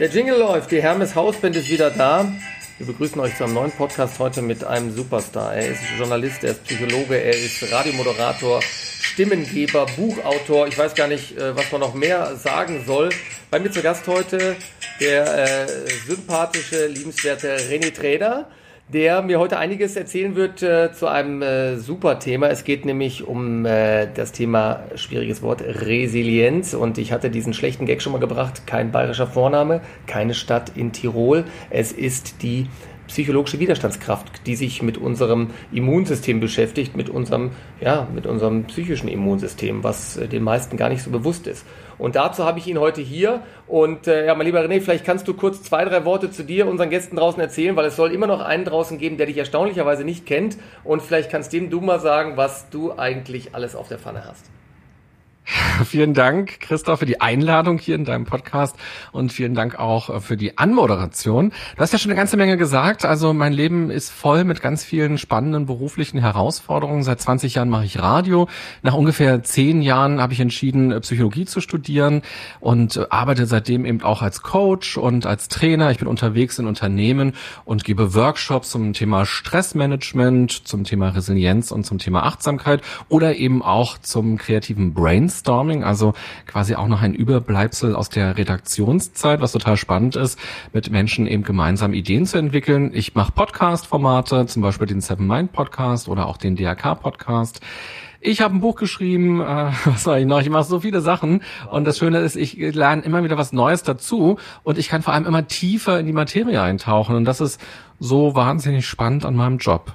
Der Jingle läuft, die Hermes Hausband ist wieder da. Wir begrüßen euch zu einem neuen Podcast heute mit einem Superstar. Er ist Journalist, er ist Psychologe, er ist Radiomoderator, Stimmengeber, Buchautor. Ich weiß gar nicht, äh, was man noch mehr sagen soll. Bei mir zu Gast heute der äh, sympathische, liebenswerte René Träder der mir heute einiges erzählen wird äh, zu einem äh, super Thema. Es geht nämlich um äh, das Thema, schwieriges Wort, Resilienz. Und ich hatte diesen schlechten Gag schon mal gebracht. Kein bayerischer Vorname, keine Stadt in Tirol. Es ist die psychologische Widerstandskraft, die sich mit unserem Immunsystem beschäftigt, mit unserem, ja, mit unserem psychischen Immunsystem, was äh, den meisten gar nicht so bewusst ist. Und dazu habe ich ihn heute hier. Und äh, ja, mein lieber René, vielleicht kannst du kurz zwei, drei Worte zu dir, unseren Gästen draußen erzählen, weil es soll immer noch einen draußen geben, der dich erstaunlicherweise nicht kennt. Und vielleicht kannst dem du mal sagen, was du eigentlich alles auf der Pfanne hast. Vielen Dank, Christoph, für die Einladung hier in deinem Podcast und vielen Dank auch äh, für die Anmoderation. Du hast ja schon eine ganze Menge gesagt. Also mein Leben ist voll mit ganz vielen spannenden beruflichen Herausforderungen. Seit 20 Jahren mache ich Radio. Nach ungefähr zehn Jahren habe ich entschieden, äh, Psychologie zu studieren und äh, arbeite seitdem eben auch als Coach und als Trainer. Ich bin unterwegs in Unternehmen und gebe Workshops zum Thema Stressmanagement, zum Thema Resilienz und zum Thema Achtsamkeit oder eben auch zum kreativen Brainstorming. Brainstorming, also quasi auch noch ein Überbleibsel aus der Redaktionszeit, was total spannend ist, mit Menschen eben gemeinsam Ideen zu entwickeln. Ich mache Podcast-Formate, zum Beispiel den Seven Mind Podcast oder auch den DRK Podcast. Ich habe ein Buch geschrieben, äh, was soll ich noch? Ich mache so viele Sachen und das Schöne ist, ich lerne immer wieder was Neues dazu und ich kann vor allem immer tiefer in die Materie eintauchen und das ist so wahnsinnig spannend an meinem Job.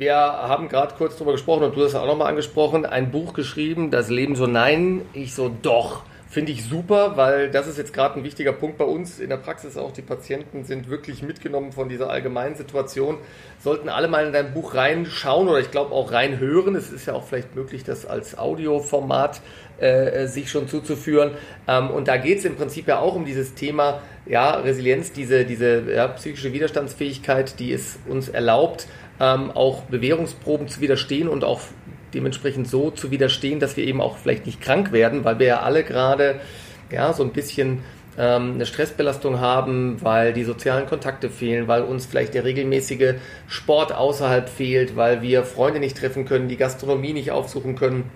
Wir haben gerade kurz darüber gesprochen und du hast auch nochmal angesprochen, ein Buch geschrieben, das Leben so nein, ich so doch. Finde ich super, weil das ist jetzt gerade ein wichtiger Punkt bei uns in der Praxis auch. Die Patienten sind wirklich mitgenommen von dieser allgemeinen Situation. Sollten alle mal in dein Buch reinschauen oder ich glaube auch reinhören. Es ist ja auch vielleicht möglich, das als Audioformat äh, sich schon zuzuführen. Ähm, und da geht es im Prinzip ja auch um dieses Thema ja, Resilienz, diese, diese ja, psychische Widerstandsfähigkeit, die es uns erlaubt, ähm, auch Bewährungsproben zu widerstehen und auch dementsprechend so zu widerstehen, dass wir eben auch vielleicht nicht krank werden, weil wir ja alle gerade ja so ein bisschen ähm, eine Stressbelastung haben, weil die sozialen Kontakte fehlen, weil uns vielleicht der regelmäßige Sport außerhalb fehlt, weil wir Freunde nicht treffen können, die Gastronomie nicht aufsuchen können.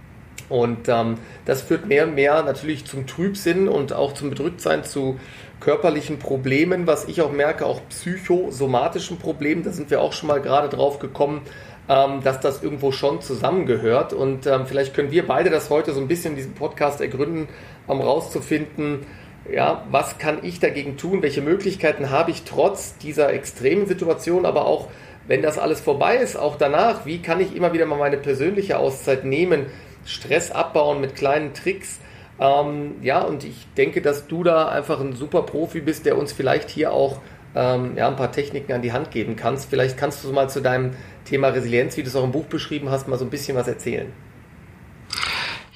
Und ähm, das führt mehr und mehr natürlich zum Trübsinn und auch zum Bedrücktsein, zu körperlichen Problemen, was ich auch merke, auch psychosomatischen Problemen. Da sind wir auch schon mal gerade drauf gekommen, ähm, dass das irgendwo schon zusammengehört. Und ähm, vielleicht können wir beide das heute so ein bisschen in diesem Podcast ergründen, um rauszufinden, ja, was kann ich dagegen tun? Welche Möglichkeiten habe ich trotz dieser extremen Situation, aber auch wenn das alles vorbei ist, auch danach, wie kann ich immer wieder mal meine persönliche Auszeit nehmen, Stress abbauen mit kleinen Tricks? Ähm, ja, und ich denke, dass du da einfach ein super Profi bist, der uns vielleicht hier auch ähm, ja, ein paar Techniken an die Hand geben kannst. Vielleicht kannst du mal zu deinem Thema Resilienz, wie du es auch im Buch beschrieben hast, mal so ein bisschen was erzählen.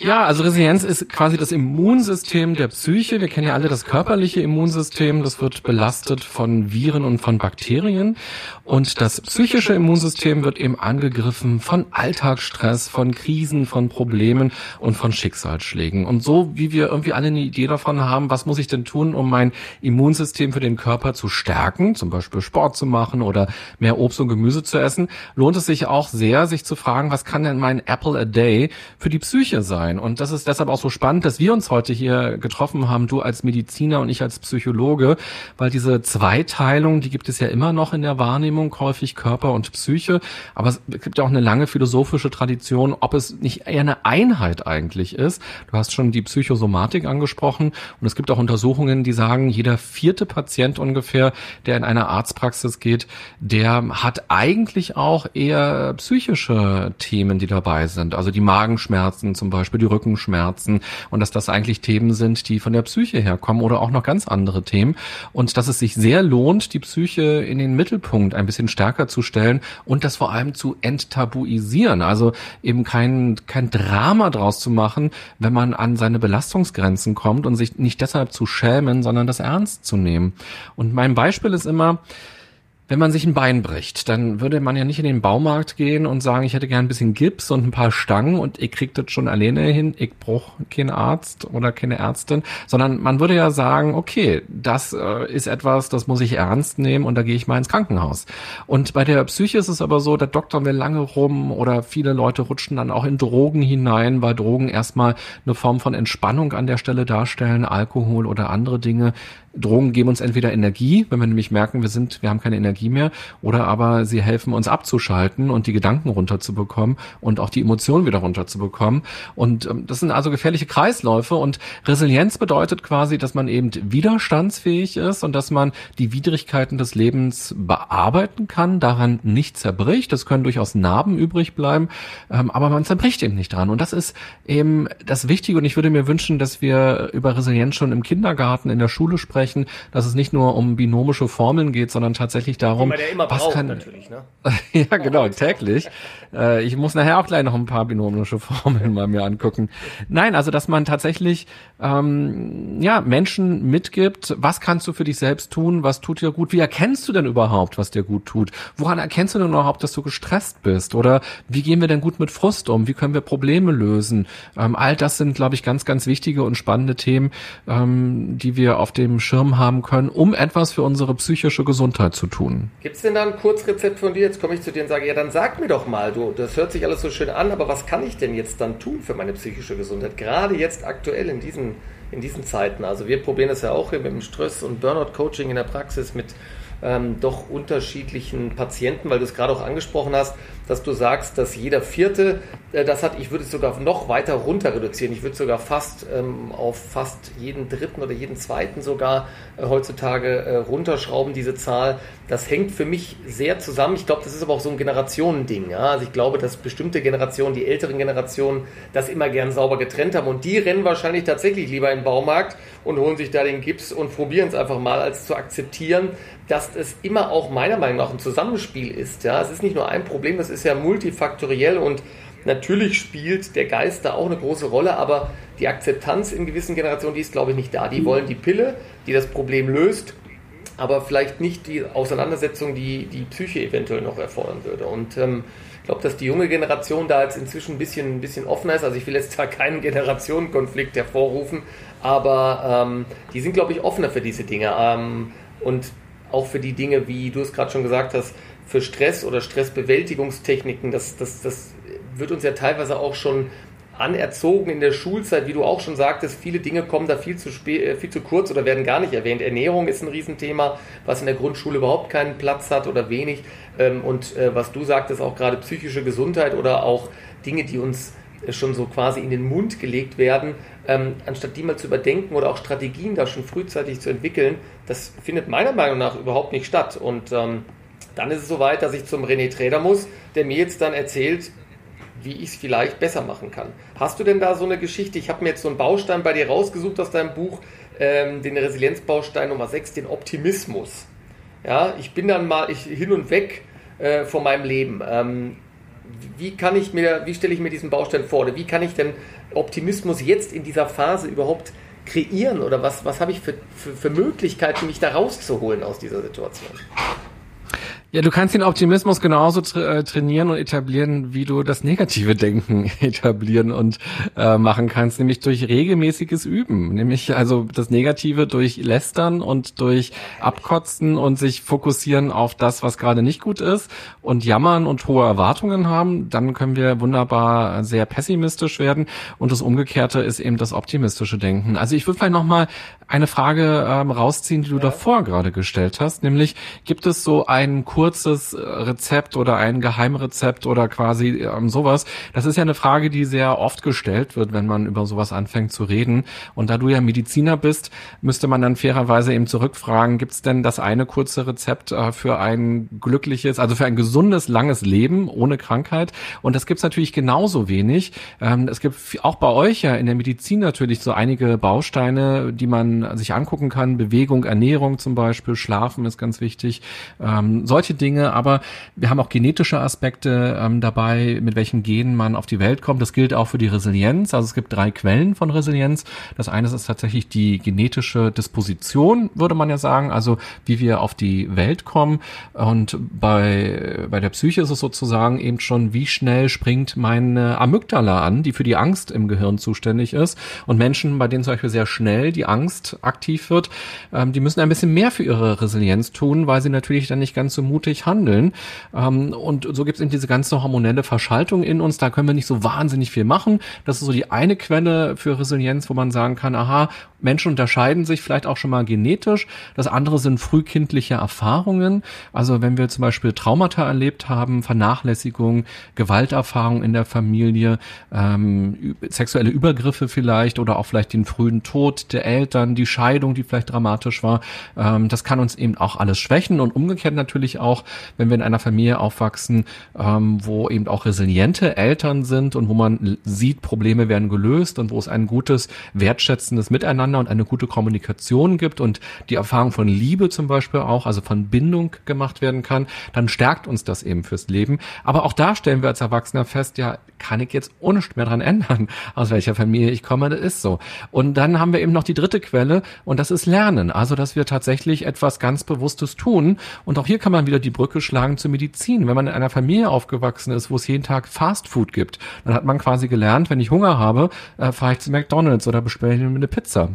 Ja, also Resilienz ist quasi das Immunsystem der Psyche. Wir kennen ja alle das körperliche Immunsystem. Das wird belastet von Viren und von Bakterien. Und das psychische Immunsystem wird eben angegriffen von Alltagsstress, von Krisen, von Problemen und von Schicksalsschlägen. Und so wie wir irgendwie alle eine Idee davon haben, was muss ich denn tun, um mein Immunsystem für den Körper zu stärken, zum Beispiel Sport zu machen oder mehr Obst und Gemüse zu essen, lohnt es sich auch sehr, sich zu fragen, was kann denn mein Apple a Day für die Psyche sein? Sein. Und das ist deshalb auch so spannend, dass wir uns heute hier getroffen haben, du als Mediziner und ich als Psychologe, weil diese Zweiteilung, die gibt es ja immer noch in der Wahrnehmung, häufig Körper und Psyche. Aber es gibt ja auch eine lange philosophische Tradition, ob es nicht eher eine Einheit eigentlich ist. Du hast schon die Psychosomatik angesprochen und es gibt auch Untersuchungen, die sagen, jeder vierte Patient ungefähr, der in einer Arztpraxis geht, der hat eigentlich auch eher psychische Themen, die dabei sind. Also die Magenschmerzen zum Beispiel für die Rückenschmerzen und dass das eigentlich Themen sind, die von der Psyche herkommen oder auch noch ganz andere Themen und dass es sich sehr lohnt, die Psyche in den Mittelpunkt ein bisschen stärker zu stellen und das vor allem zu enttabuisieren, also eben kein, kein Drama draus zu machen, wenn man an seine Belastungsgrenzen kommt und sich nicht deshalb zu schämen, sondern das ernst zu nehmen. Und mein Beispiel ist immer, Wenn man sich ein Bein bricht, dann würde man ja nicht in den Baumarkt gehen und sagen, ich hätte gern ein bisschen Gips und ein paar Stangen und ich krieg das schon alleine hin, ich brauche keinen Arzt oder keine Ärztin, sondern man würde ja sagen, okay, das äh, ist etwas, das muss ich ernst nehmen und da gehe ich mal ins Krankenhaus. Und bei der Psyche ist es aber so, der Doktor will lange rum oder viele Leute rutschen dann auch in Drogen hinein, weil Drogen erstmal eine Form von Entspannung an der Stelle darstellen, Alkohol oder andere Dinge. Drogen geben uns entweder Energie, wenn wir nämlich merken, wir sind, wir haben keine Energie mehr, oder aber sie helfen uns abzuschalten und die Gedanken runterzubekommen und auch die Emotionen wieder runterzubekommen. Und ähm, das sind also gefährliche Kreisläufe und Resilienz bedeutet quasi, dass man eben widerstandsfähig ist und dass man die Widrigkeiten des Lebens bearbeiten kann, daran nicht zerbricht. Es können durchaus Narben übrig bleiben, ähm, aber man zerbricht eben nicht dran. Und das ist eben das Wichtige. Und ich würde mir wünschen, dass wir über Resilienz schon im Kindergarten, in der Schule sprechen sprechen, dass es nicht nur um binomische Formeln geht, sondern tatsächlich darum, was braucht, kann natürlich, ne? ja, genau, täglich. Äh, ich muss nachher auch gleich noch ein paar binomische Formeln mal mir angucken. Nein, also dass man tatsächlich ähm, ja Menschen mitgibt, was kannst du für dich selbst tun, was tut dir gut, wie erkennst du denn überhaupt, was dir gut tut? Woran erkennst du denn überhaupt, dass du gestresst bist? Oder wie gehen wir denn gut mit Frust um? Wie können wir Probleme lösen? Ähm, all das sind, glaube ich, ganz, ganz wichtige und spannende Themen, ähm, die wir auf dem Schirm haben können, um etwas für unsere psychische Gesundheit zu tun. Gibt es denn da ein Kurzrezept von dir? Jetzt komme ich zu dir und sage, ja, dann sag mir doch mal, du, das hört sich alles so schön an, aber was kann ich denn jetzt dann tun für meine psychische Gesundheit? Gerade jetzt aktuell in diesen, in diesen Zeiten. Also wir probieren das ja auch hier mit dem Stress- und Burnout-Coaching in der Praxis mit ähm, doch unterschiedlichen Patienten, weil du es gerade auch angesprochen hast, dass du sagst, dass jeder Vierte äh, das hat. Ich würde es sogar noch weiter runter reduzieren. Ich würde sogar fast ähm, auf fast jeden Dritten oder jeden Zweiten sogar äh, heutzutage äh, runterschrauben, diese Zahl. Das hängt für mich sehr zusammen. Ich glaube, das ist aber auch so ein Generationending. Ja? Also ich glaube, dass bestimmte Generationen, die älteren Generationen, das immer gern sauber getrennt haben. Und die rennen wahrscheinlich tatsächlich lieber in den Baumarkt und holen sich da den Gips und probieren es einfach mal, als zu akzeptieren, dass es immer auch meiner Meinung nach ein Zusammenspiel ist. Ja? Es ist nicht nur ein Problem, das ist ja multifaktoriell und natürlich spielt der Geist da auch eine große Rolle, aber die Akzeptanz in gewissen Generationen, die ist, glaube ich, nicht da. Die wollen die Pille, die das Problem löst, aber vielleicht nicht die Auseinandersetzung, die die Psyche eventuell noch erfordern würde. Und ähm, ich glaube, dass die junge Generation da jetzt inzwischen ein bisschen, ein bisschen offener ist. Also ich will jetzt da keinen Generationenkonflikt hervorrufen, aber ähm, die sind, glaube ich, offener für diese Dinge. Ähm, und auch für die Dinge, wie du es gerade schon gesagt hast, für Stress oder Stressbewältigungstechniken, das, das, das wird uns ja teilweise auch schon anerzogen in der Schulzeit, wie du auch schon sagtest, viele Dinge kommen da viel zu, äh, viel zu kurz oder werden gar nicht erwähnt. Ernährung ist ein Riesenthema, was in der Grundschule überhaupt keinen Platz hat oder wenig. Ähm, und äh, was du sagtest, auch gerade psychische Gesundheit oder auch Dinge, die uns schon so quasi in den Mund gelegt werden, ähm, anstatt die mal zu überdenken oder auch Strategien da schon frühzeitig zu entwickeln, das findet meiner Meinung nach überhaupt nicht statt. Und ähm, dann ist es soweit, dass ich zum René Träder muss, der mir jetzt dann erzählt, wie ich es vielleicht besser machen kann. Hast du denn da so eine Geschichte? Ich habe mir jetzt so einen Baustein bei dir rausgesucht aus deinem Buch, ähm, den Resilienzbaustein Nummer 6, den Optimismus. Ja, ich bin dann mal ich, hin und weg äh, von meinem Leben. Ähm, wie kann ich mir, wie stelle ich mir diesen Baustein vor? Oder wie kann ich denn Optimismus jetzt in dieser Phase überhaupt kreieren? Oder was, was habe ich für, für, für Möglichkeiten, mich da rauszuholen aus dieser Situation? Ja, du kannst den Optimismus genauso tra äh, trainieren und etablieren, wie du das negative Denken etablieren und äh, machen kannst, nämlich durch regelmäßiges Üben, nämlich also das Negative durch Lästern und durch Abkotzen und sich fokussieren auf das, was gerade nicht gut ist und jammern und hohe Erwartungen haben, dann können wir wunderbar sehr pessimistisch werden und das Umgekehrte ist eben das optimistische Denken. Also ich würde vielleicht nochmal eine Frage ähm, rausziehen, die du ja. davor gerade gestellt hast, nämlich gibt es so einen kurzes Rezept oder ein Geheimrezept oder quasi ähm, sowas. Das ist ja eine Frage, die sehr oft gestellt wird, wenn man über sowas anfängt zu reden. Und da du ja Mediziner bist, müsste man dann fairerweise eben zurückfragen, gibt es denn das eine kurze Rezept äh, für ein glückliches, also für ein gesundes, langes Leben ohne Krankheit? Und das gibt's natürlich genauso wenig. Ähm, es gibt auch bei euch ja in der Medizin natürlich so einige Bausteine, die man sich angucken kann. Bewegung, Ernährung zum Beispiel, Schlafen ist ganz wichtig. Ähm, solche solche Dinge, aber wir haben auch genetische Aspekte ähm, dabei, mit welchen Genen man auf die Welt kommt. Das gilt auch für die Resilienz. Also es gibt drei Quellen von Resilienz. Das eine ist tatsächlich die genetische Disposition, würde man ja sagen, also wie wir auf die Welt kommen. Und bei, bei der Psyche ist es sozusagen eben schon, wie schnell springt meine Amygdala an, die für die Angst im Gehirn zuständig ist. Und Menschen, bei denen zum Beispiel sehr schnell die Angst aktiv wird, ähm, die müssen ein bisschen mehr für ihre Resilienz tun, weil sie natürlich dann nicht ganz so mutig handeln. Ähm, und so gibt es eben diese ganze hormonelle Verschaltung in uns. Da können wir nicht so wahnsinnig viel machen. Das ist so die eine Quelle für Resilienz, wo man sagen kann, aha, Menschen unterscheiden sich vielleicht auch schon mal genetisch. Das andere sind frühkindliche Erfahrungen. Also wenn wir zum Beispiel Traumata erlebt haben, Vernachlässigung, Gewalterfahrung in der Familie, ähm, sexuelle Übergriffe vielleicht oder auch vielleicht den frühen Tod der Eltern, die Scheidung, die vielleicht dramatisch war, ähm, das kann uns eben auch alles schwächen und umgekehrt natürlich auch, wenn wir in einer Familie aufwachsen, ähm, wo eben auch resiliente Eltern sind und wo man sieht, Probleme werden gelöst und wo es ein gutes, wertschätzendes Miteinander und eine gute Kommunikation gibt und die Erfahrung von Liebe zum Beispiel auch, also von Bindung gemacht werden kann, dann stärkt uns das eben fürs Leben. Aber auch da stellen wir als Erwachsener fest, ja, kann ich jetzt ohne mehr dran ändern, aus welcher Familie ich komme, das ist so. Und dann haben wir eben noch die dritte Quelle und das ist Lernen. Also, dass wir tatsächlich etwas ganz Bewusstes tun. Und auch hier kann man wieder die Brücke schlagen zur Medizin. Wenn man in einer Familie aufgewachsen ist, wo es jeden Tag Fast Food gibt, dann hat man quasi gelernt, wenn ich Hunger habe, äh, fahre ich zu McDonalds oder bestelle mir eine Pizza.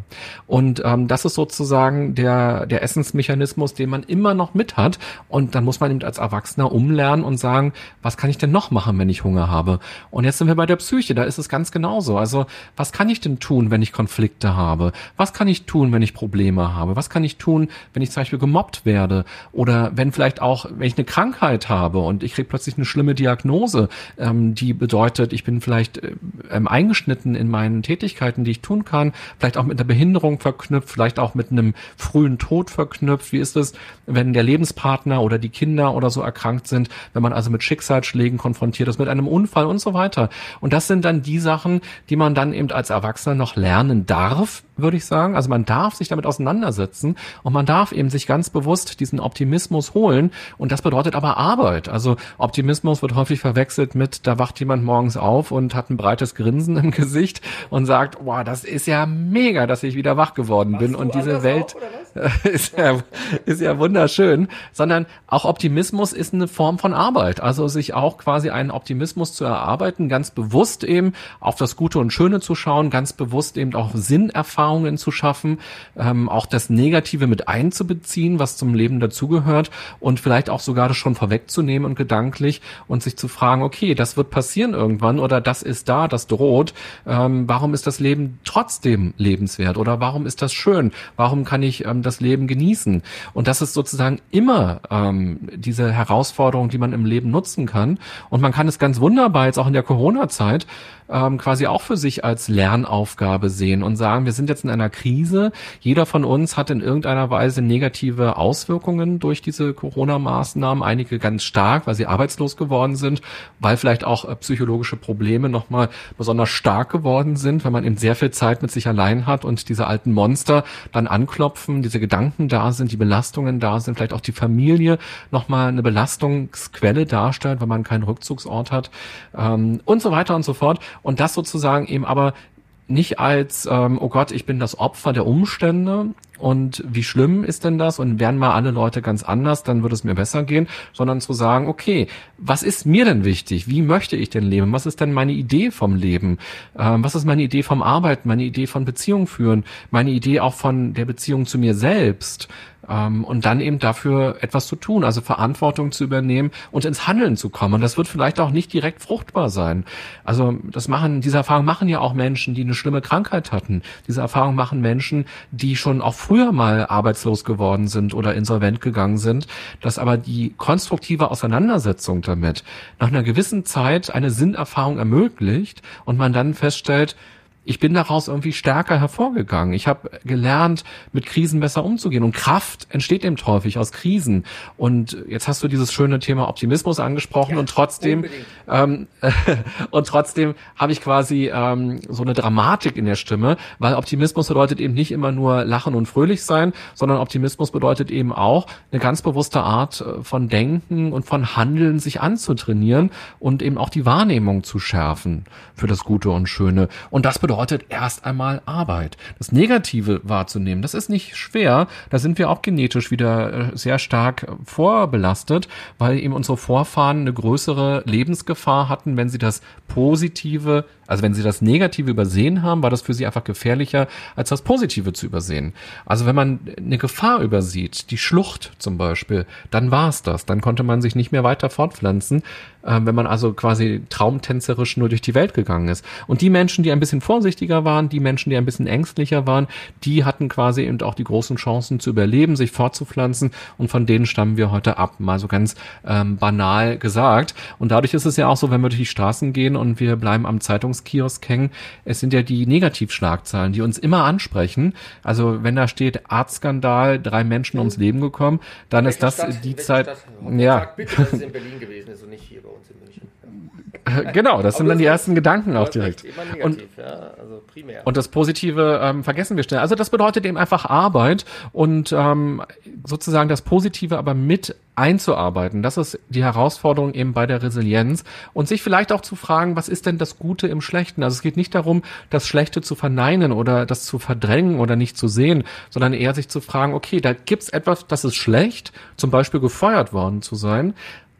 Und ähm, das ist sozusagen der, der Essensmechanismus, den man immer noch mit hat. Und dann muss man eben als Erwachsener umlernen und sagen, was kann ich denn noch machen, wenn ich Hunger habe? Und jetzt sind wir bei der Psyche, da ist es ganz genauso. Also, was kann ich denn tun, wenn ich Konflikte habe? Was kann ich tun, wenn ich Probleme habe? Was kann ich tun, wenn ich zum Beispiel gemobbt werde? Oder wenn vielleicht auch, wenn ich eine Krankheit habe und ich kriege plötzlich eine schlimme Diagnose, ähm, die bedeutet, ich bin vielleicht äh, ähm, eingeschnitten in meinen Tätigkeiten, die ich tun kann, vielleicht auch mit einer Behinderung verknüpft, vielleicht auch mit einem frühen Tod verknüpft. Wie ist es, wenn der Lebenspartner oder die Kinder oder so erkrankt sind, wenn man also mit Schicksalsschlägen konfrontiert ist, mit einem Unfall und so weiter. Und das sind dann die Sachen, die man dann eben als Erwachsener noch lernen darf, würde ich sagen. Also man darf sich damit auseinandersetzen und man darf eben sich ganz bewusst diesen Optimismus holen. Und das bedeutet aber Arbeit. Also Optimismus wird häufig verwechselt mit, da wacht jemand morgens auf und hat ein breites Grinsen im Gesicht und sagt, wow, das ist ja mega, dass ich wieder wach geworden bin und diese Welt auch, ist, ja, ist ja wunderschön. Sondern auch Optimismus ist eine Form von Arbeit. Also sich auch quasi einen Optimismus zu erarbeiten, ganz bewusst eben auf das Gute und Schöne zu schauen, ganz bewusst eben auch Sinn erfahren Erfahrungen zu schaffen, ähm, auch das Negative mit einzubeziehen, was zum Leben dazugehört und vielleicht auch sogar das schon vorwegzunehmen und gedanklich und sich zu fragen, okay, das wird passieren irgendwann oder das ist da, das droht. Ähm, warum ist das Leben trotzdem lebenswert oder warum ist das schön? Warum kann ich ähm, das Leben genießen? Und das ist sozusagen immer ähm, diese Herausforderung, die man im Leben nutzen kann. Und man kann es ganz wunderbar jetzt auch in der Corona-Zeit ähm, quasi auch für sich als Lernaufgabe sehen und sagen, wir sind jetzt in einer Krise. Jeder von uns hat in irgendeiner Weise negative Auswirkungen durch diese Corona-Maßnahmen. Einige ganz stark, weil sie arbeitslos geworden sind, weil vielleicht auch äh, psychologische Probleme nochmal besonders stark geworden sind, wenn man eben sehr viel Zeit mit sich allein hat und diese alten Monster dann anklopfen, diese Gedanken da sind, die Belastungen da sind, vielleicht auch die Familie nochmal eine Belastungsquelle darstellt, wenn man keinen Rückzugsort hat ähm, und so weiter und so fort. Und das sozusagen eben aber nicht als, ähm, oh Gott, ich bin das Opfer der Umstände und wie schlimm ist denn das und wären mal alle Leute ganz anders, dann würde es mir besser gehen, sondern zu sagen, okay, was ist mir denn wichtig? Wie möchte ich denn leben? Was ist denn meine Idee vom Leben? Ähm, was ist meine Idee vom Arbeiten? Meine Idee von Beziehung führen? Meine Idee auch von der Beziehung zu mir selbst? Ähm, und dann eben dafür etwas zu tun, also Verantwortung zu übernehmen und ins Handeln zu kommen. Und das wird vielleicht auch nicht direkt fruchtbar sein. Also das machen, diese Erfahrung machen ja auch Menschen, die eine schlimme Krankheit hatten. Diese Erfahrung machen Menschen, die schon auch früher mal arbeitslos geworden sind oder insolvent gegangen sind, dass aber die konstruktive Auseinandersetzung damit nach einer gewissen Zeit eine Sinnerfahrung ermöglicht und man dann feststellt, ich bin daraus irgendwie stärker hervorgegangen. Ich habe gelernt, mit Krisen besser umzugehen. Und Kraft entsteht eben häufig aus Krisen. Und jetzt hast du dieses schöne Thema Optimismus angesprochen ja, und trotzdem ähm, und trotzdem habe ich quasi ähm, so eine Dramatik in der Stimme, weil Optimismus bedeutet eben nicht immer nur lachen und fröhlich sein, sondern Optimismus bedeutet eben auch eine ganz bewusste Art äh, von Denken und von Handeln sich anzutrainieren und eben auch die Wahrnehmung zu schärfen für das Gute und Schöne. Und das bedeutet bedeutet erst einmal Arbeit. Das Negative wahrzunehmen, das ist nicht schwer. Da sind wir auch genetisch wieder äh, sehr stark vorbelastet, weil eben unsere Vorfahren eine größere Lebensgefahr hatten, wenn sie das Positive also wenn sie das Negative übersehen haben, war das für sie einfach gefährlicher, als das Positive zu übersehen. Also wenn man eine Gefahr übersieht, die Schlucht zum Beispiel, dann war es das. Dann konnte man sich nicht mehr weiter fortpflanzen, äh, wenn man also quasi traumtänzerisch nur durch die Welt gegangen ist. Und die Menschen, die ein bisschen vorsichtiger waren, die Menschen, die ein bisschen ängstlicher waren, die hatten quasi eben auch die großen Chancen zu überleben, sich fortzupflanzen und von denen stammen wir heute ab, mal so ganz ähm, banal gesagt. Und dadurch ist es ja auch so, wenn wir durch die Straßen gehen und wir bleiben am Zeitungs Kiosk hängen, es sind ja die Negativschlagzahlen, die uns immer ansprechen. Also wenn da steht Arztskandal, drei Menschen ums Leben gekommen, dann ist das Stadt, die Zeit. Ja. Bitte, dass es in Berlin gewesen ist und nicht hier bei uns in München. Genau, das sind dann die ersten Gedanken auch direkt. Negativ, und, ja, also und das Positive ähm, vergessen wir schnell. Also das bedeutet eben einfach Arbeit und ähm, sozusagen das Positive aber mit einzuarbeiten. Das ist die Herausforderung eben bei der Resilienz und sich vielleicht auch zu fragen, was ist denn das Gute im Schlechten? Also es geht nicht darum, das Schlechte zu verneinen oder das zu verdrängen oder nicht zu sehen, sondern eher sich zu fragen, okay, da gibt's etwas, das ist schlecht, zum Beispiel gefeuert worden zu sein.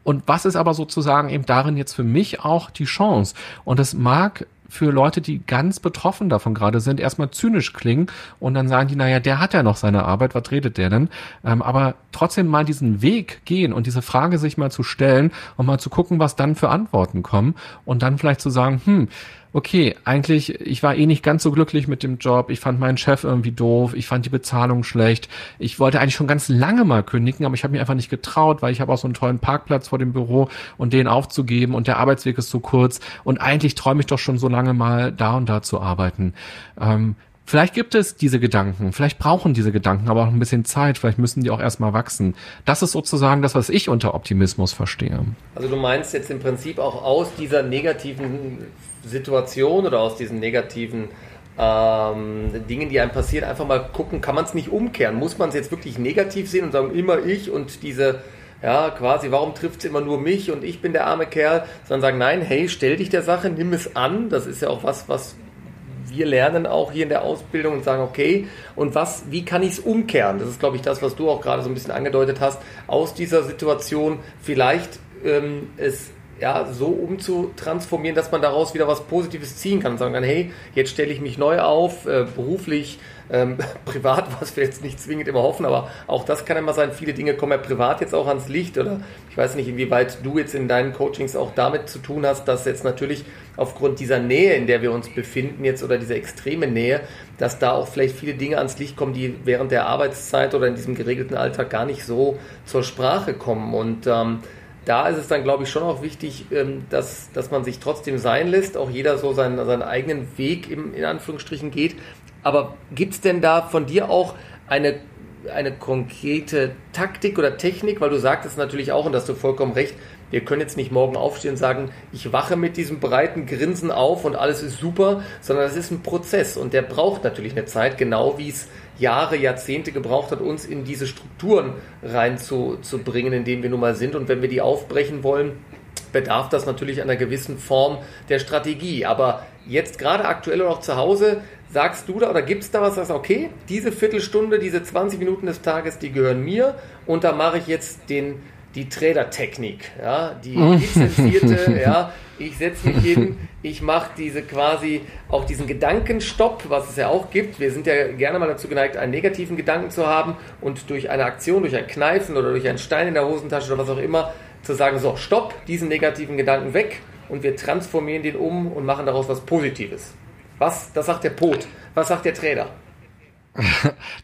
Und was ist aber sozusagen eben darin jetzt für mich auch die Chance? Und es mag für Leute, die ganz betroffen davon gerade sind, erstmal zynisch klingen und dann sagen die, naja, der hat ja noch seine Arbeit, was redet der denn? Ähm, aber trotzdem mal diesen Weg gehen und diese Frage sich mal zu stellen und mal zu gucken, was dann für Antworten kommen und dann vielleicht zu sagen, hm, okay, eigentlich, ich war eh nicht ganz so glücklich mit dem Job, ich fand meinen Chef irgendwie doof, ich fand die Bezahlung schlecht, ich wollte eigentlich schon ganz lange mal kündigen, aber ich habe mir einfach nicht getraut, weil ich habe auch so einen tollen Parkplatz vor dem Büro und den aufzugeben und der Arbeitsweg ist so kurz. Und eigentlich träume ich doch schon so lange mal da und da zu arbeiten. Ähm, Vielleicht gibt es diese Gedanken, vielleicht brauchen diese Gedanken aber auch ein bisschen Zeit, vielleicht müssen die auch erstmal wachsen. Das ist sozusagen das, was ich unter Optimismus verstehe. Also du meinst jetzt im Prinzip auch aus dieser negativen Situation oder aus diesen negativen ähm, Dingen, die einem passieren, einfach mal gucken, kann man es nicht umkehren? Muss man es jetzt wirklich negativ sehen und sagen, immer ich und diese, ja, quasi, warum trifft es immer nur mich und ich bin der arme Kerl, sondern sagen, nein, hey, stell dich der Sache, nimm es an. Das ist ja auch was, was wir lernen auch hier in der Ausbildung und sagen, okay, und was, wie kann ich es umkehren? Das ist, glaube ich, das, was du auch gerade so ein bisschen angedeutet hast, aus dieser Situation vielleicht ähm, es ja, so umzutransformieren, dass man daraus wieder was Positives ziehen kann sagen kann, hey, jetzt stelle ich mich neu auf, äh, beruflich, ähm, privat, was wir jetzt nicht zwingend immer hoffen, aber auch das kann immer sein. Viele Dinge kommen ja privat jetzt auch ans Licht oder ich weiß nicht, inwieweit du jetzt in deinen Coachings auch damit zu tun hast, dass jetzt natürlich aufgrund dieser Nähe, in der wir uns befinden jetzt oder dieser extreme Nähe, dass da auch vielleicht viele Dinge ans Licht kommen, die während der Arbeitszeit oder in diesem geregelten Alltag gar nicht so zur Sprache kommen und ähm, da ist es dann, glaube ich, schon auch wichtig, ähm, dass, dass man sich trotzdem sein lässt, auch jeder so seinen, seinen eigenen Weg im, in Anführungsstrichen geht. Aber gibt es denn da von dir auch eine, eine konkrete Taktik oder Technik? Weil du sagtest natürlich auch, und da hast du vollkommen recht, wir können jetzt nicht morgen aufstehen und sagen, ich wache mit diesem breiten Grinsen auf und alles ist super, sondern das ist ein Prozess und der braucht natürlich eine Zeit, genau wie es Jahre, Jahrzehnte gebraucht hat, uns in diese Strukturen reinzubringen, in denen wir nun mal sind. Und wenn wir die aufbrechen wollen, bedarf das natürlich einer gewissen Form der Strategie. Aber jetzt gerade aktuell noch zu Hause, sagst du da oder gibt es da was, sagst okay, diese Viertelstunde, diese 20 Minuten des Tages, die gehören mir und da mache ich jetzt den die Trader-Technik, ja, die lizenzierte, ja, ich setze mich hin, ich mache diese quasi auch diesen Gedankenstopp, was es ja auch gibt. Wir sind ja gerne mal dazu geneigt, einen negativen Gedanken zu haben und durch eine Aktion, durch ein Kneifen oder durch einen Stein in der Hosentasche oder was auch immer zu sagen, so, stopp, diesen negativen Gedanken weg und wir transformieren den um und machen daraus was Positives. Was, das sagt der Pot. Was sagt der Trader?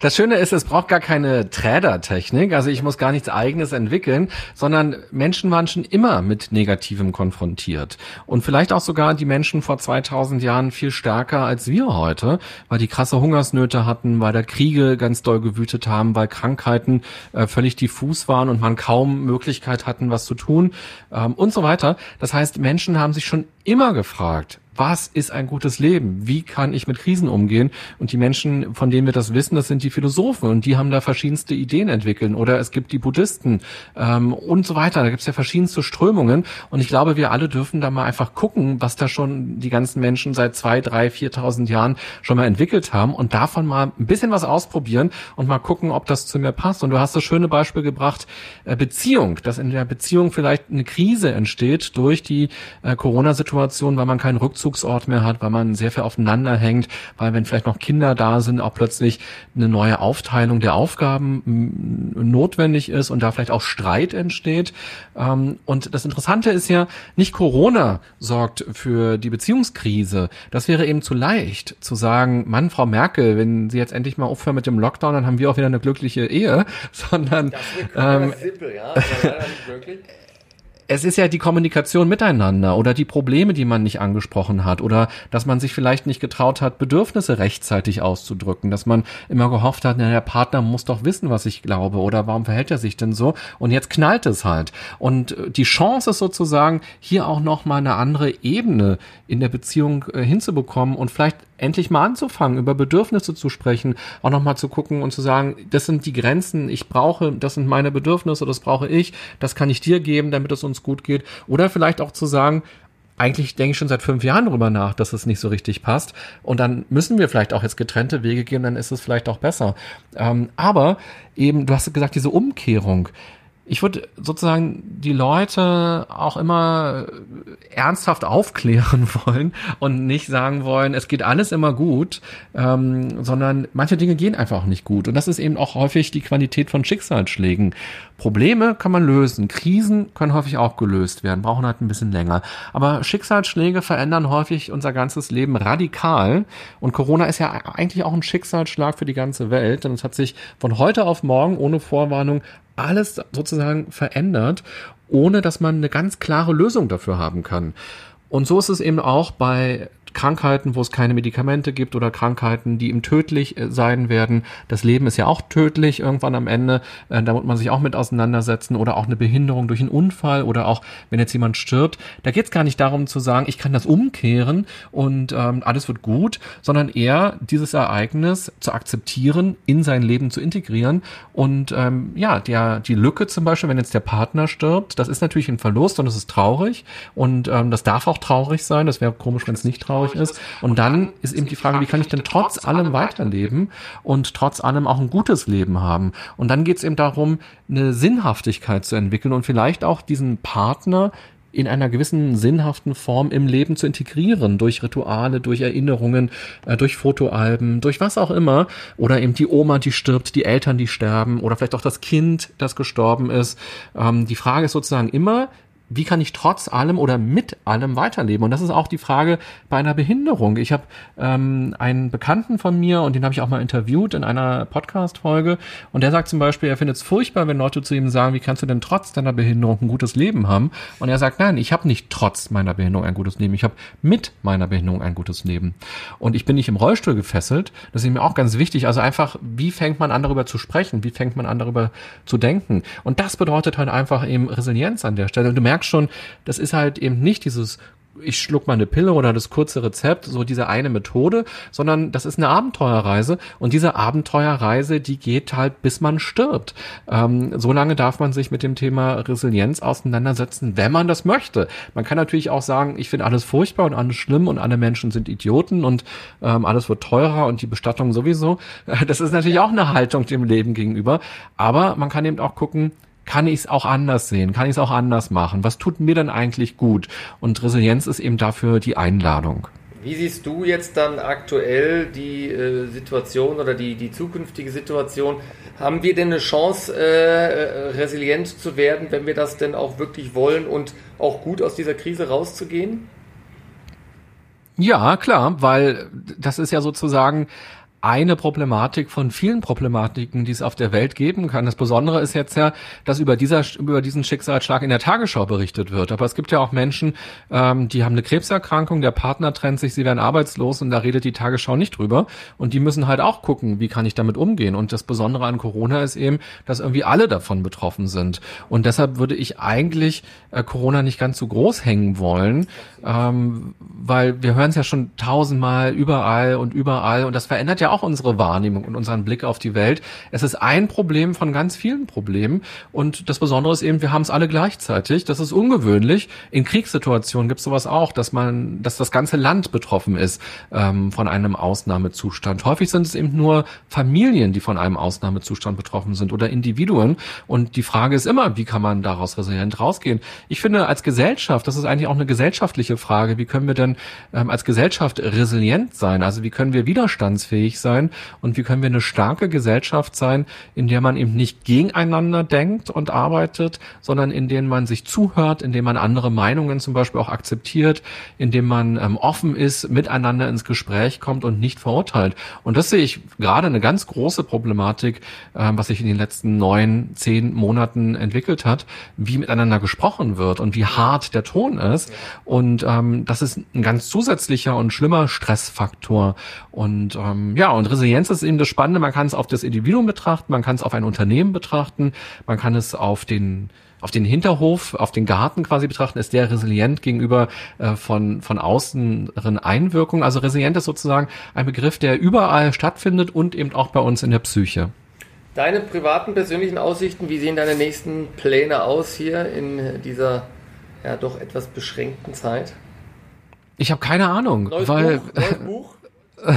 Das Schöne ist, es braucht gar keine Trädertechnik. Also ich muss gar nichts eigenes entwickeln, sondern Menschen waren schon immer mit Negativem konfrontiert. Und vielleicht auch sogar die Menschen vor 2000 Jahren viel stärker als wir heute, weil die krasse Hungersnöte hatten, weil da Kriege ganz doll gewütet haben, weil Krankheiten äh, völlig diffus waren und man kaum Möglichkeit hatten, was zu tun ähm, und so weiter. Das heißt, Menschen haben sich schon immer gefragt, was ist ein gutes Leben? Wie kann ich mit Krisen umgehen? Und die Menschen, von denen wir das wissen, das sind die Philosophen und die haben da verschiedenste Ideen entwickelt. Oder es gibt die Buddhisten ähm, und so weiter. Da gibt es ja verschiedenste Strömungen. Und ich glaube, wir alle dürfen da mal einfach gucken, was da schon die ganzen Menschen seit zwei, drei, viertausend Jahren schon mal entwickelt haben und davon mal ein bisschen was ausprobieren und mal gucken, ob das zu mir passt. Und du hast das schöne Beispiel gebracht, äh, Beziehung, dass in der Beziehung vielleicht eine Krise entsteht durch die äh, Corona-Situation, weil man keinen Rückzug Rückzugsort mehr hat, weil man sehr viel aufeinander hängt, weil wenn vielleicht noch Kinder da sind, auch plötzlich eine neue Aufteilung der Aufgaben notwendig ist und da vielleicht auch Streit entsteht. Ähm, und das Interessante ist ja, nicht Corona sorgt für die Beziehungskrise. Das wäre eben zu leicht zu sagen, Mann, Frau Merkel, wenn Sie jetzt endlich mal aufhören mit dem Lockdown, dann haben wir auch wieder eine glückliche Ehe, sondern das ähm, simpel, ja. Es ist ja die Kommunikation miteinander oder die Probleme, die man nicht angesprochen hat oder dass man sich vielleicht nicht getraut hat, Bedürfnisse rechtzeitig auszudrücken, dass man immer gehofft hat, na, der Partner muss doch wissen, was ich glaube oder warum verhält er sich denn so und jetzt knallt es halt. Und äh, die Chance ist sozusagen, hier auch nochmal eine andere Ebene in der Beziehung äh, hinzubekommen und vielleicht endlich mal anzufangen, über Bedürfnisse zu sprechen, auch nochmal zu gucken und zu sagen, das sind die Grenzen, ich brauche, das sind meine Bedürfnisse, das brauche ich, das kann ich dir geben, damit es uns gut geht. Oder vielleicht auch zu sagen, eigentlich denke ich schon seit fünf Jahren drüber nach, dass es nicht so richtig passt. Und dann müssen wir vielleicht auch jetzt getrennte Wege gehen, dann ist es vielleicht auch besser. Ähm, aber eben, du hast gesagt, diese Umkehrung ich würde sozusagen die Leute auch immer ernsthaft aufklären wollen und nicht sagen wollen, es geht alles immer gut, ähm, sondern manche Dinge gehen einfach auch nicht gut. Und das ist eben auch häufig die Qualität von Schicksalsschlägen. Probleme kann man lösen, Krisen können häufig auch gelöst werden, brauchen halt ein bisschen länger. Aber Schicksalsschläge verändern häufig unser ganzes Leben radikal. Und Corona ist ja eigentlich auch ein Schicksalsschlag für die ganze Welt, denn es hat sich von heute auf morgen ohne Vorwarnung alles sozusagen verändert, ohne dass man eine ganz klare Lösung dafür haben kann. Und so ist es eben auch bei Krankheiten, wo es keine Medikamente gibt oder Krankheiten, die ihm tödlich äh, sein werden. Das Leben ist ja auch tödlich irgendwann am Ende. Äh, da muss man sich auch mit auseinandersetzen oder auch eine Behinderung durch einen Unfall oder auch wenn jetzt jemand stirbt. Da geht es gar nicht darum zu sagen, ich kann das umkehren und ähm, alles wird gut, sondern eher dieses Ereignis zu akzeptieren, in sein Leben zu integrieren und ähm, ja, der die Lücke zum Beispiel, wenn jetzt der Partner stirbt, das ist natürlich ein Verlust und es ist traurig und ähm, das darf auch traurig sein. Das wäre komisch, wenn es nicht traurig traurig ist. Und dann ist eben die Frage, wie kann ich denn trotz allem weiterleben und trotz allem auch ein gutes Leben haben? Und dann geht es eben darum, eine Sinnhaftigkeit zu entwickeln und vielleicht auch diesen Partner in einer gewissen sinnhaften Form im Leben zu integrieren, durch Rituale, durch Erinnerungen, äh, durch Fotoalben, durch was auch immer, oder eben die Oma, die stirbt, die Eltern, die sterben, oder vielleicht auch das Kind, das gestorben ist. Ähm, die Frage ist sozusagen immer, wie kann ich trotz allem oder mit allem weiterleben? Und das ist auch die Frage bei einer Behinderung. Ich habe ähm, einen Bekannten von mir und den habe ich auch mal interviewt in einer Podcast-Folge und der sagt zum Beispiel, er findet es furchtbar, wenn Leute zu ihm sagen, wie kannst du denn trotz deiner Behinderung ein gutes Leben haben? Und er sagt, nein, ich habe nicht trotz meiner Behinderung ein gutes Leben, ich habe mit meiner Behinderung ein gutes Leben. Und ich bin nicht im Rollstuhl gefesselt, das ist mir auch ganz wichtig. Also einfach, wie fängt man an darüber zu sprechen? Wie fängt man an darüber zu denken? Und das bedeutet halt einfach eben Resilienz an der Stelle. Und du merkst, merkst schon, das ist halt eben nicht dieses ich schluck mal eine Pille oder das kurze Rezept, so diese eine Methode, sondern das ist eine Abenteuerreise und diese Abenteuerreise, die geht halt bis man stirbt. Ähm, so lange darf man sich mit dem Thema Resilienz auseinandersetzen, wenn man das möchte. Man kann natürlich auch sagen, ich finde alles furchtbar und alles schlimm und alle Menschen sind Idioten und ähm, alles wird teurer und die Bestattung sowieso. Das ist natürlich auch eine Haltung dem Leben gegenüber, aber man kann eben auch gucken, kann ich es auch anders sehen? Kann ich es auch anders machen? Was tut mir denn eigentlich gut? Und Resilienz ist eben dafür die Einladung. Wie siehst du jetzt dann aktuell die äh, Situation oder die, die zukünftige Situation? Haben wir denn eine Chance, äh, äh, resilient zu werden, wenn wir das denn auch wirklich wollen und auch gut aus dieser Krise rauszugehen? Ja, klar, weil das ist ja sozusagen eine Problematik von vielen Problematiken, die es auf der Welt geben kann. Das Besondere ist jetzt ja, dass über, dieser, über diesen Schicksalsschlag in der Tagesschau berichtet wird. Aber es gibt ja auch Menschen, ähm, die haben eine Krebserkrankung, der Partner trennt sich, sie werden arbeitslos und da redet die Tagesschau nicht drüber. Und die müssen halt auch gucken, wie kann ich damit umgehen. Und das Besondere an Corona ist eben, dass irgendwie alle davon betroffen sind. Und deshalb würde ich eigentlich äh, Corona nicht ganz so groß hängen wollen, ähm, weil wir hören es ja schon tausendmal überall und überall und das verändert ja auch unsere Wahrnehmung und unseren Blick auf die Welt. Es ist ein Problem von ganz vielen Problemen und das Besondere ist eben, wir haben es alle gleichzeitig. Das ist ungewöhnlich. In Kriegssituationen gibt es sowas auch, dass man, dass das ganze Land betroffen ist ähm, von einem Ausnahmezustand. Häufig sind es eben nur Familien, die von einem Ausnahmezustand betroffen sind oder Individuen und die Frage ist immer, wie kann man daraus resilient rausgehen? Ich finde, als Gesellschaft, das ist eigentlich auch eine gesellschaftliche Frage, wie können wir denn ähm, als Gesellschaft resilient sein? Also wie können wir widerstandsfähig sein und wie können wir eine starke Gesellschaft sein, in der man eben nicht gegeneinander denkt und arbeitet, sondern in denen man sich zuhört, in dem man andere Meinungen zum Beispiel auch akzeptiert, in dem man ähm, offen ist, miteinander ins Gespräch kommt und nicht verurteilt. Und das sehe ich gerade eine ganz große Problematik, ähm, was sich in den letzten neun, zehn Monaten entwickelt hat, wie miteinander gesprochen wird und wie hart der Ton ist. Und ähm, das ist ein ganz zusätzlicher und schlimmer Stressfaktor. Und ähm, ja, und Resilienz ist eben das Spannende. Man kann es auf das Individuum betrachten, man kann es auf ein Unternehmen betrachten, man kann es auf den auf den Hinterhof, auf den Garten quasi betrachten, ist der resilient gegenüber äh, von, von außeneren Einwirkungen. Also resilient ist sozusagen ein Begriff, der überall stattfindet und eben auch bei uns in der Psyche. Deine privaten, persönlichen Aussichten, wie sehen deine nächsten Pläne aus hier in dieser ja doch etwas beschränkten Zeit? Ich habe keine Ahnung, Neues weil Buch? Neues Buch?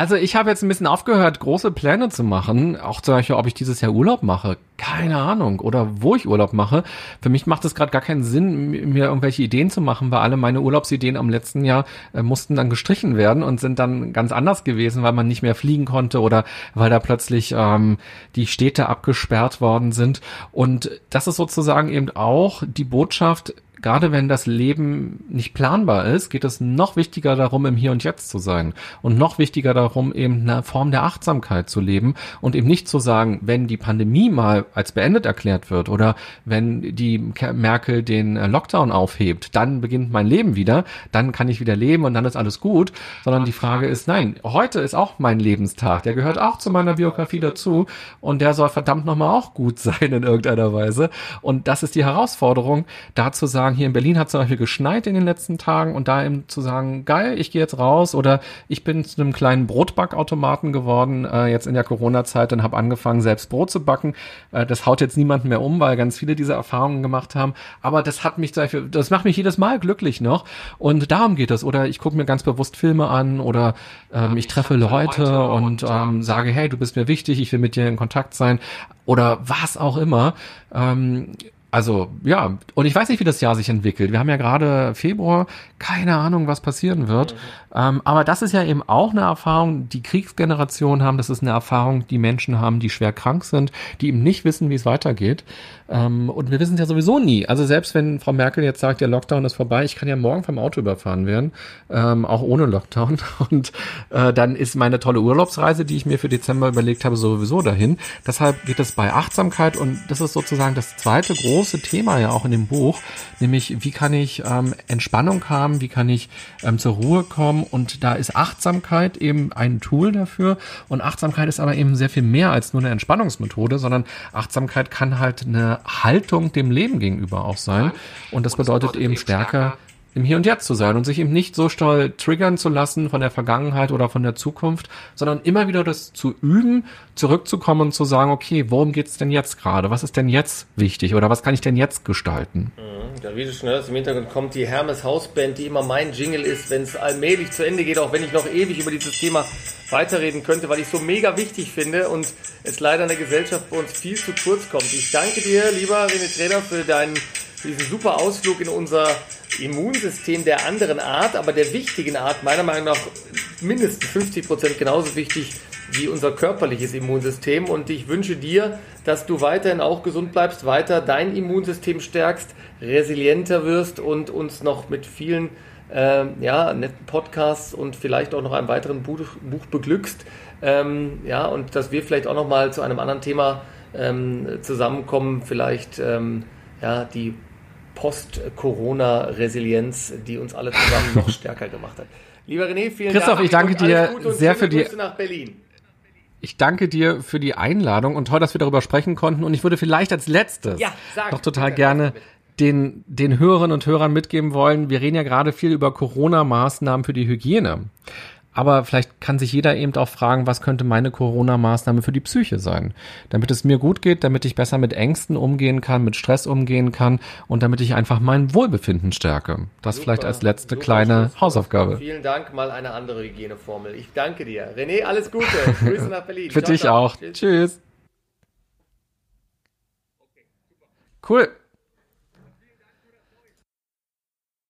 also ich habe jetzt ein bisschen aufgehört, große Pläne zu machen. Auch zum Beispiel, ob ich dieses Jahr Urlaub mache. Keine Ahnung. Oder wo ich Urlaub mache. Für mich macht es gerade gar keinen Sinn, mir irgendwelche Ideen zu machen, weil alle meine Urlaubsideen am letzten Jahr äh, mussten dann gestrichen werden und sind dann ganz anders gewesen, weil man nicht mehr fliegen konnte oder weil da plötzlich ähm, die Städte abgesperrt worden sind. Und das ist sozusagen eben auch die Botschaft, gerade wenn das Leben nicht planbar ist, geht es noch wichtiger darum, im Hier und Jetzt zu sein. Und noch wichtiger darum, eben eine Form der Achtsamkeit zu leben und eben nicht zu sagen, wenn die Pandemie mal als beendet erklärt wird oder wenn die Merkel den äh, Lockdown aufhebt, dann beginnt mein Leben wieder, dann kann ich wieder leben und dann ist alles gut, sondern die Frage ist, nein, heute ist auch mein Lebenstag, der gehört auch zu meiner Biografie dazu und der soll verdammt nochmal auch gut sein in irgendeiner Weise. Und das ist die Herausforderung, da zu sagen, sagen, hier in Berlin hat es zum Beispiel geschneit in den letzten Tagen und da eben zu sagen, geil, ich gehe jetzt raus oder ich bin zu einem kleinen Brotbackautomaten geworden, äh, jetzt in der Corona-Zeit und habe angefangen, selbst Brot zu backen. Äh, das haut jetzt niemanden mehr um, weil ganz viele diese Erfahrungen gemacht haben. Aber das hat mich, das macht mich jedes Mal glücklich noch. Und darum geht es. Oder ich gucke mir ganz bewusst Filme an oder ähm, ich treffe Leute und ähm, sage, hey, du bist mir wichtig, ich will mit dir in Kontakt sein oder was auch immer. Ähm, also ja, und ich weiß nicht, wie das Jahr sich entwickelt. Wir haben ja gerade Februar, keine Ahnung, was passieren wird. Ähm, aber das ist ja eben auch eine Erfahrung, die Kriegsgenerationen haben. Das ist eine Erfahrung, die Menschen haben, die schwer krank sind, die eben nicht wissen, wie es weitergeht. Ähm, und wir wissen es ja sowieso nie. Also selbst wenn Frau Merkel jetzt sagt, der Lockdown ist vorbei, ich kann ja morgen vom Auto überfahren werden, ähm, auch ohne Lockdown. Und äh, dann ist meine tolle Urlaubsreise, die ich mir für Dezember überlegt habe, sowieso dahin. Deshalb geht es bei Achtsamkeit und das ist sozusagen das zweite große große Thema ja auch in dem Buch, nämlich wie kann ich ähm, Entspannung haben, wie kann ich ähm, zur Ruhe kommen und da ist Achtsamkeit eben ein Tool dafür. Und Achtsamkeit ist aber eben sehr viel mehr als nur eine Entspannungsmethode, sondern Achtsamkeit kann halt eine Haltung dem Leben gegenüber auch sein. Und das bedeutet eben stärker im Hier und Jetzt zu sein und sich eben nicht so doll triggern zu lassen von der Vergangenheit oder von der Zukunft, sondern immer wieder das zu üben, zurückzukommen und zu sagen, okay, worum geht's denn jetzt gerade? Was ist denn jetzt wichtig oder was kann ich denn jetzt gestalten? Mhm. Ja, wie du schon hörst, im Hintergrund kommt die Hermes Hausband, die immer mein Jingle ist, wenn es allmählich zu Ende geht, auch wenn ich noch ewig über dieses Thema weiterreden könnte, weil ich es so mega wichtig finde und es leider in der Gesellschaft bei uns viel zu kurz kommt. Ich danke dir, lieber René Trainer, für deinen für diesen super Ausflug in unser Immunsystem der anderen Art, aber der wichtigen Art, meiner Meinung nach mindestens 50 Prozent genauso wichtig wie unser körperliches Immunsystem. Und ich wünsche dir, dass du weiterhin auch gesund bleibst, weiter dein Immunsystem stärkst, resilienter wirst und uns noch mit vielen ähm, ja, netten Podcasts und vielleicht auch noch einem weiteren Buch, Buch beglückst. Ähm, ja, und dass wir vielleicht auch noch mal zu einem anderen Thema ähm, zusammenkommen, vielleicht ähm, ja, die Post-Corona-Resilienz, die uns alle zusammen noch stärker gemacht hat. Lieber René, vielen Christoph, Dank. ich danke dir sehr für die. Grüße nach Berlin. Ich danke dir für die Einladung und toll, dass wir darüber sprechen konnten. Und ich würde vielleicht als letztes Ja, sag, noch total bitte, gerne den, den Hörerinnen und Hörern mitgeben wollen. Wir reden ja gerade viel über Corona-Maßnahmen für die Hygiene. Aber vielleicht kann sich jeder eben auch fragen, was könnte meine Corona-Maßnahme für die Psyche sein? Damit es mir gut geht, damit ich besser mit Ängsten umgehen kann, mit Stress umgehen kann und damit ich einfach mein Wohlbefinden stärke. Das Super, vielleicht als letzte kleine Schlusswort. Hausaufgabe. Vielen Dank, mal eine andere Hygieneformel. Ich danke dir. René, alles Gute. Grüße nach Berlin. Für Ciao, dich ciao. auch. Tschüss. Tschüss. Cool.